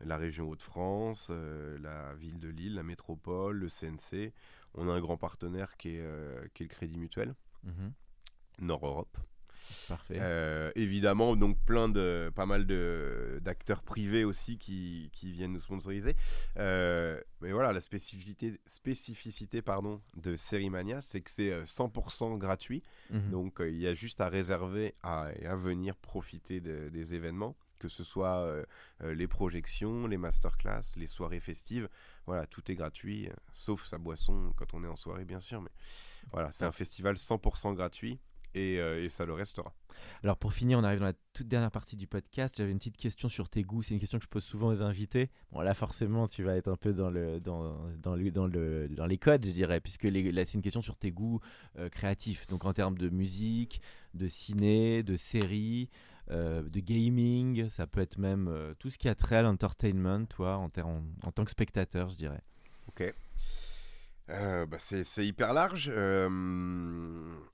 La région Hauts-de-France, euh, la ville de Lille, la métropole, le CNC. On a un grand partenaire qui est, euh, qui est le Crédit Mutuel, Mhm. Nord Europe. Parfait. Euh, évidemment, donc plein de, pas mal de, d'acteurs privés aussi qui, qui viennent nous sponsoriser. Euh, mais voilà, la spécificité, spécificité pardon, de Sérimania, c'est que c'est euh, 100% gratuit. Mhm. Donc euh, il y a juste à réserver à, et à venir profiter de- des événements, que ce soit euh, euh, les projections, les masterclass, les soirées festives. Voilà, tout est gratuit, euh, sauf sa boisson quand on est en soirée, bien sûr. Mais voilà, c'est un festival 100% gratuit et, euh, et ça le restera. Alors pour finir, on arrive dans la toute dernière partie du podcast. J'avais une petite question sur tes goûts. C'est une question que je pose souvent aux invités. Bon là forcément, tu vas être un peu dans le dans, dans, le- dans, le, dans les codes, je dirais, puisque les- là c'est une question sur tes goûts euh, créatifs. Donc en termes de musique, de ciné, de séries, euh, de gaming, ça peut être même euh, tout ce qui a trait à l'entertainment, toi, en, en, en tant que spectateur, je dirais. Ok. Euh, bah, c'est c'est hyper large. Euh,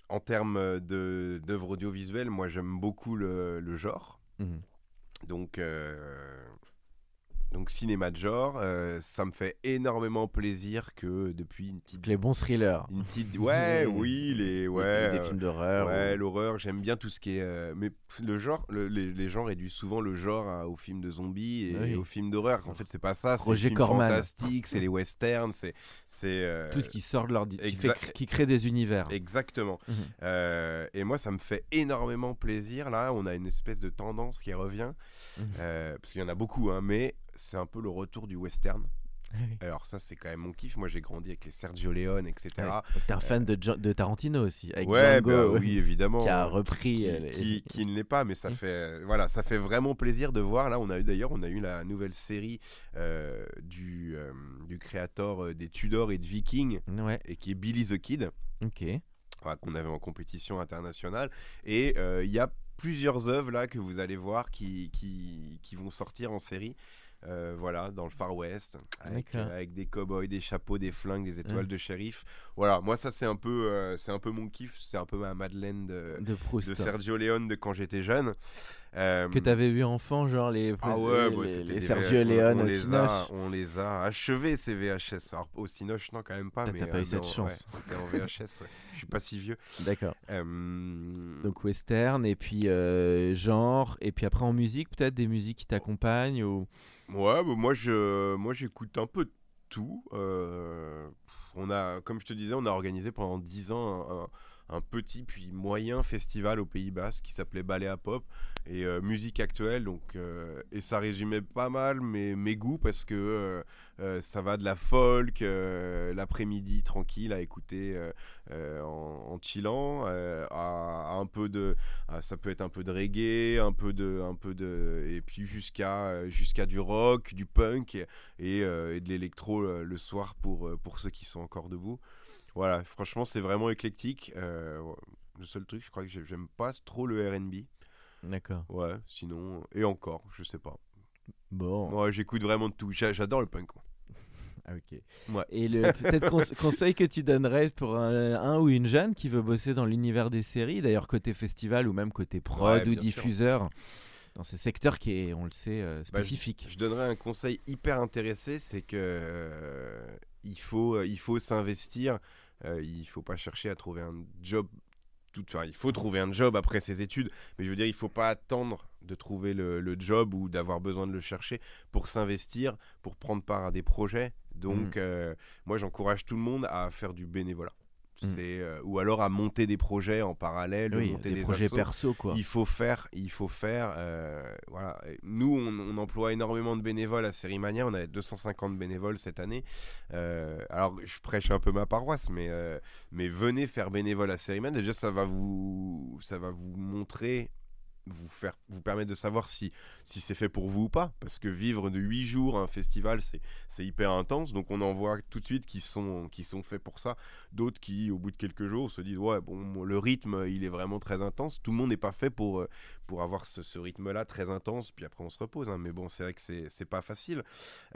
en termes de- d'œuvres audiovisuelles, moi j'aime beaucoup le, le genre. Mhm. Donc, euh, donc cinéma de genre, euh, ça me fait énormément plaisir que depuis une petite... Les bons thrillers. Une petite ouais, oui, les... Ouais, des euh, films d'horreur. Ouais, ou- l'horreur, j'aime bien tout ce qui est. euh, mais le genre, le- les, les gens réduisent souvent le genre à- aux films de zombies et Oui. aux films d'horreur. En fait, c'est pas ça. C'est les films Corman. fantastiques, c'est les westerns, c'est. c'est euh, tout ce qui sort de leur qui, qui crée des univers. Exactement. Mhm. Et moi, ça me fait énormément plaisir. Là, on a une espèce de tendance qui revient. Mhm. parce qu'il y en a beaucoup, hein, mais c'est un peu le retour du western. Ah oui. Alors, ça, c'est quand même mon kiff. Moi, j'ai grandi avec les Sergio Leone, etc. Ouais. Donc, T'es un fan de, Jo- de Tarantino aussi, avec ouais, Django, bah ouais, oui, évidemment. qui a repris. qui, euh, les- qui- qui ne l'est pas, mais ça Oui. fait euh, voilà, ça fait vraiment plaisir de voir. Là, on a eu d'ailleurs, on a eu la nouvelle série euh, du euh, du créateur euh, des Tudors et de Vikings Ouais, et qui est Billy the Kid, ok. voilà, qu'on avait en compétition internationale. Et euh, il y a plusieurs œuvres là que vous allez voir qui qui, qui vont sortir en série. Euh, voilà, dans le Far West, avec, euh, avec des cowboys, des chapeaux, des flingues, des étoiles Ouais. de shérif. Voilà, moi ça c'est un peu, euh, c'est un peu mon kiff, c'est un peu ma Madeleine de, de Sergio Leone de quand j'étais jeune. Euh, Que t'avais vu enfant, genre les, ah ouais, les, bah, les- les Sergio Leone on, les a, on les a achevés ces VHS. Alors au Cinoche, non quand même pas. T'as- mais, t'as pas euh, eu cette chance. ouais, en VHS. ouais. Je suis pas si vieux. D'accord. Euh, Donc western, et puis euh, genre, et puis après en musique, peut-être des musiques qui t'accompagnent ou... Ouais, bah, moi je, moi j'écoute un peu de tout. Euh, on a, comme je te disais, on a organisé pendant 10 ans un, un- un petit puis moyen festival au Pays Basque qui s'appelait Ballet Pop et euh, musique actuelle. Donc, euh, et ça résumait pas mal mes, goûts parce que euh, ça va de la folk l'après-midi tranquille à écouter en, chillant à, à un peu de ça peut être un peu de reggae, un peu de, un peu de, et puis jusqu'à du rock, du punk et, et, et de l'électro le soir pour, pour ceux qui sont encore debout. Voilà, franchement, c'est vraiment éclectique. Euh, le seul truc, je crois que j'ai- j'aime pas trop le RB. D'accord. Ouais, sinon. Et encore, je sais pas. Bon. Ouais, j'écoute vraiment de tout. J'a- J'adore le punk. moi. Ah, ok. Ouais. Et le peut-être conse- conseil que tu donnerais pour un, un ou une jeune qui veut bosser dans l'univers des séries, d'ailleurs côté festival ou même côté prod Ouais, ou sûr. diffuseur, dans ces secteurs qui est, on le sait, euh, Bah, je- spécifiques. Je donnerais un conseil hyper intéressé, c'est que euh, il faut, il faut s'investir. Euh, il faut pas chercher à trouver un job. Tout, enfin, il faut trouver un job après ses études, mais je veux dire, il faut pas attendre de trouver le, le job ou d'avoir besoin de le chercher pour s'investir, pour prendre part à des projets. Donc, Mm. euh, moi, j'encourage tout le monde à faire du bénévolat. Mm. C'est, euh, ou alors à monter des projets en parallèle, oui, monter des, des, projets assos. perso quoi. Il faut faire, il faut faire. euh, voilà. Nous, on, on emploie énormément de bénévoles à Sérimania. On a 250 bénévoles cette année. Euh, alors, je prêche un peu ma paroisse, mais, mais venez faire bénévole à Sérimania. Déjà, ça va vous, ça va vous montrer, vous faire, vous permettre de savoir si, si c'est fait pour vous ou pas. Parce que vivre de 8 jours un festival, c'est, hyper intense. Donc, on en voit tout de suite qui sont, qui sont faits pour ça. D'autres qui, au bout de quelques jours, se disent ouais, bon, le rythme, il est vraiment très intense. Tout le monde n'est pas fait pour, euh, pour avoir ce, rythme-là très intense. Puis après, on se repose. hein. Mais bon, c'est vrai que c'est pas facile.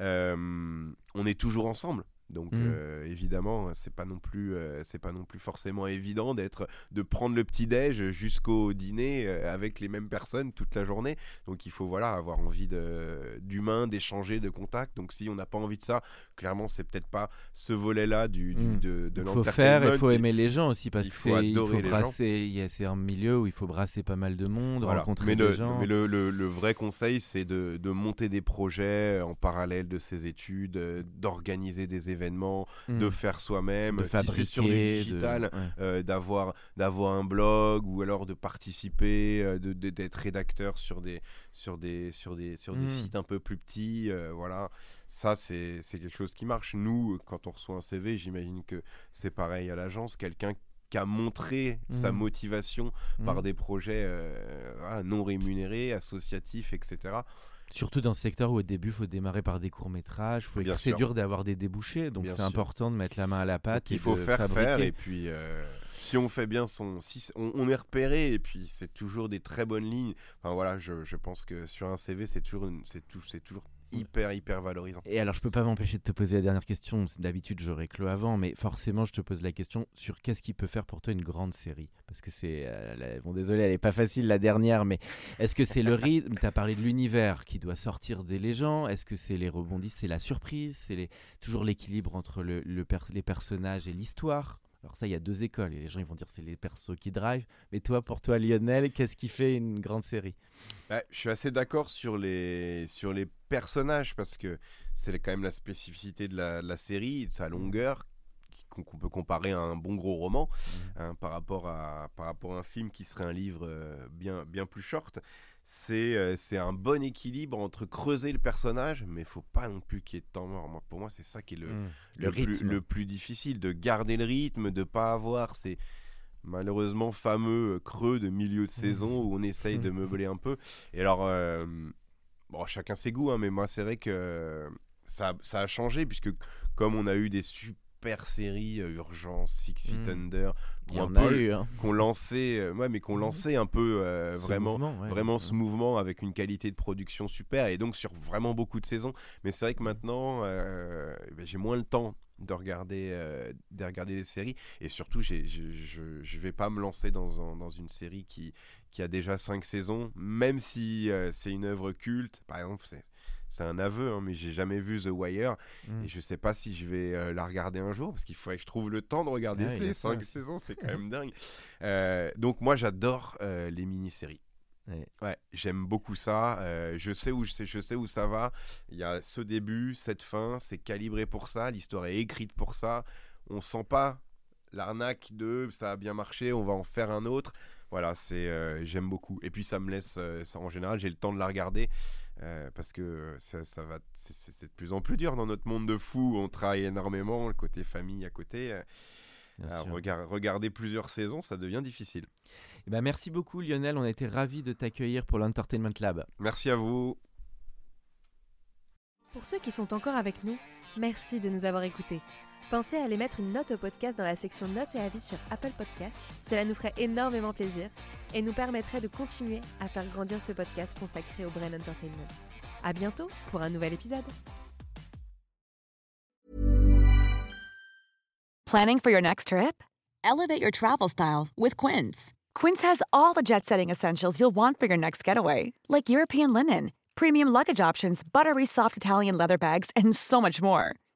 Euh, on est toujours ensemble. Donc Mm. euh, évidemment, c'est pas non plus, euh, c'est pas non plus forcément évident d'être, de prendre le petit déj jusqu'au dîner euh, avec les mêmes personnes toute la journée. Donc il faut voilà avoir envie de, d'humain, d'échanger, de contact. Donc si on n'a pas envie de ça, clairement c'est peut-être pas ce volet-là du, du- Mm. de, de Il faut faire, il faut aimer les gens aussi parce il que faut c'est il faut les gens. brasser. il y a- C'est un milieu où il faut brasser pas mal de monde, Voilà. rencontrer Mais, des le, gens. mais le, le- le vrai conseil, c'est de, de monter des projets en parallèle de ses études, d'organiser des événements, Mm. de faire soi-même. de si c'est sur du de- digital, euh, d'avoir d'avoir un blog ou alors de participer, euh, de- de- d'être rédacteur sur des sur des sur des sur des Mm. sites un peu plus petits. euh, voilà, ça c'est c'est quelque chose qui marche. Nous, quand on reçoit un CV, j'imagine que c'est pareil à l'agence, quelqu'un qui a montré sa Mm. motivation par des projets euh, voilà, non rémunérés, associatifs, etc. Surtout dans ce secteur où au début, il faut démarrer par des courts-métrages. faut C'est dur d'avoir des débouchés, donc c'est important de mettre la main à la pâte. Il faut de faire faire fabriquer. et puis euh, si on fait bien son si on, on est repéré et puis c'est toujours des très bonnes lignes enfin voilà je, je pense que sur un CV c'est toujours une- c'est tout c'est toujours hyper hyper valorisant Et alors, je peux pas m'empêcher de te poser la dernière question. D'habitude, j'aurais clos avant, mais forcément, je te pose la question sur qu'est-ce qui peut faire pour toi une grande série Parce que c'est. euh, la- Bon, désolé, elle est pas facile la dernière, mais est-ce que c'est le rythme? Tu as parlé de l'univers qui doit sortir des légendes. Est-ce que c'est les rebondis C'est la surprise? C'est les... toujours l'équilibre entre le, le per- les personnages et l'histoire? Alors ça, il y a deux écoles, et les gens ils vont dire c'est les persos qui drive. Mais toi, pour toi, Lionel, qu'est-ce qui fait une grande série? Ouais, je suis assez d'accord sur les sur les personnages parce que c'est quand même la spécificité de la, de la série de sa longueur qu'on peut comparer à un bon gros roman hein, par rapport à par rapport à un film qui serait un livre euh, bien bien plus short c'est euh, c'est un bon équilibre entre creuser le personnage mais il faut pas non plus qu'il y ait de temps mort. Moi, pour moi c'est ça qui est le, Mm. le, plus, le plus difficile de garder le rythme de pas avoir ces malheureusement fameux euh, creux de milieu de saison où on essaye de meubler un peu. Et alors euh, bon chacun ses goûts hein, mais moi c'est vrai que ça, ça a changé puisque comme on a eu des super séries euh, Urgence Six Feet Mm. Under hein. qu'on lançait euh, ouais mais qu'on lançait un peu euh, vraiment mouvement, ouais. vraiment ce mouvement avec une qualité de production super et donc sur vraiment beaucoup de saisons. Mais c'est vrai que maintenant, euh, ben, j'ai moins le temps de regarder, euh, de regarder des séries et surtout, je je vais pas me lancer dans, un- dans une série qui, qui a déjà cinq saisons, même si euh, c'est une œuvre culte. Par exemple, c'est un aveu, hein, mais j'ai jamais vu The Wire Mm. et je sais pas si je vais euh, la regarder un jour parce qu'il faudrait que je trouve le temps de regarder Ouais, il y a ces cinq saisons, c'est quand même dingue. Euh, donc moi j'adore euh, les mini-séries. Ouais. Ouais, j'aime beaucoup ça. euh, je sais où je sais, je sais où ça va. Il y a ce début, cette fin, c'est calibré pour ça. L'histoire est écrite pour ça. On sent pas l'arnaque de ça a bien marché, on va en faire un autre. Voilà, c'est euh, j'aime beaucoup. Et puis ça me laisse, euh, ça, en général, j'ai le temps de la regarder euh, parce que ça, ça va, c'est- de plus en plus dur dans notre monde de fou. On travaille énormément, le côté famille à côté. euh, alors, regard- regarder plusieurs saisons, ça devient difficile. Eh ben, merci beaucoup Lionel, on a été ravis de t'accueillir pour l'Entertainment Lab. Merci à vous. Pour ceux qui sont encore avec nous, Merci de nous avoir écoutés. Pensez à aller mettre une note au podcast dans la section notes et avis sur Apple Podcast. Cela nous ferait énormément plaisir et nous permettrait de continuer à faire grandir ce podcast consacré au Brain Entertainment. À bientôt pour un nouvel épisode. Planning for your next trip? Elevate your travel style with Quince. Quince has all the jet setting essentials you'll want for your next getaway, like European linen, premium luggage options, buttery soft Italian leather bags, and so much more.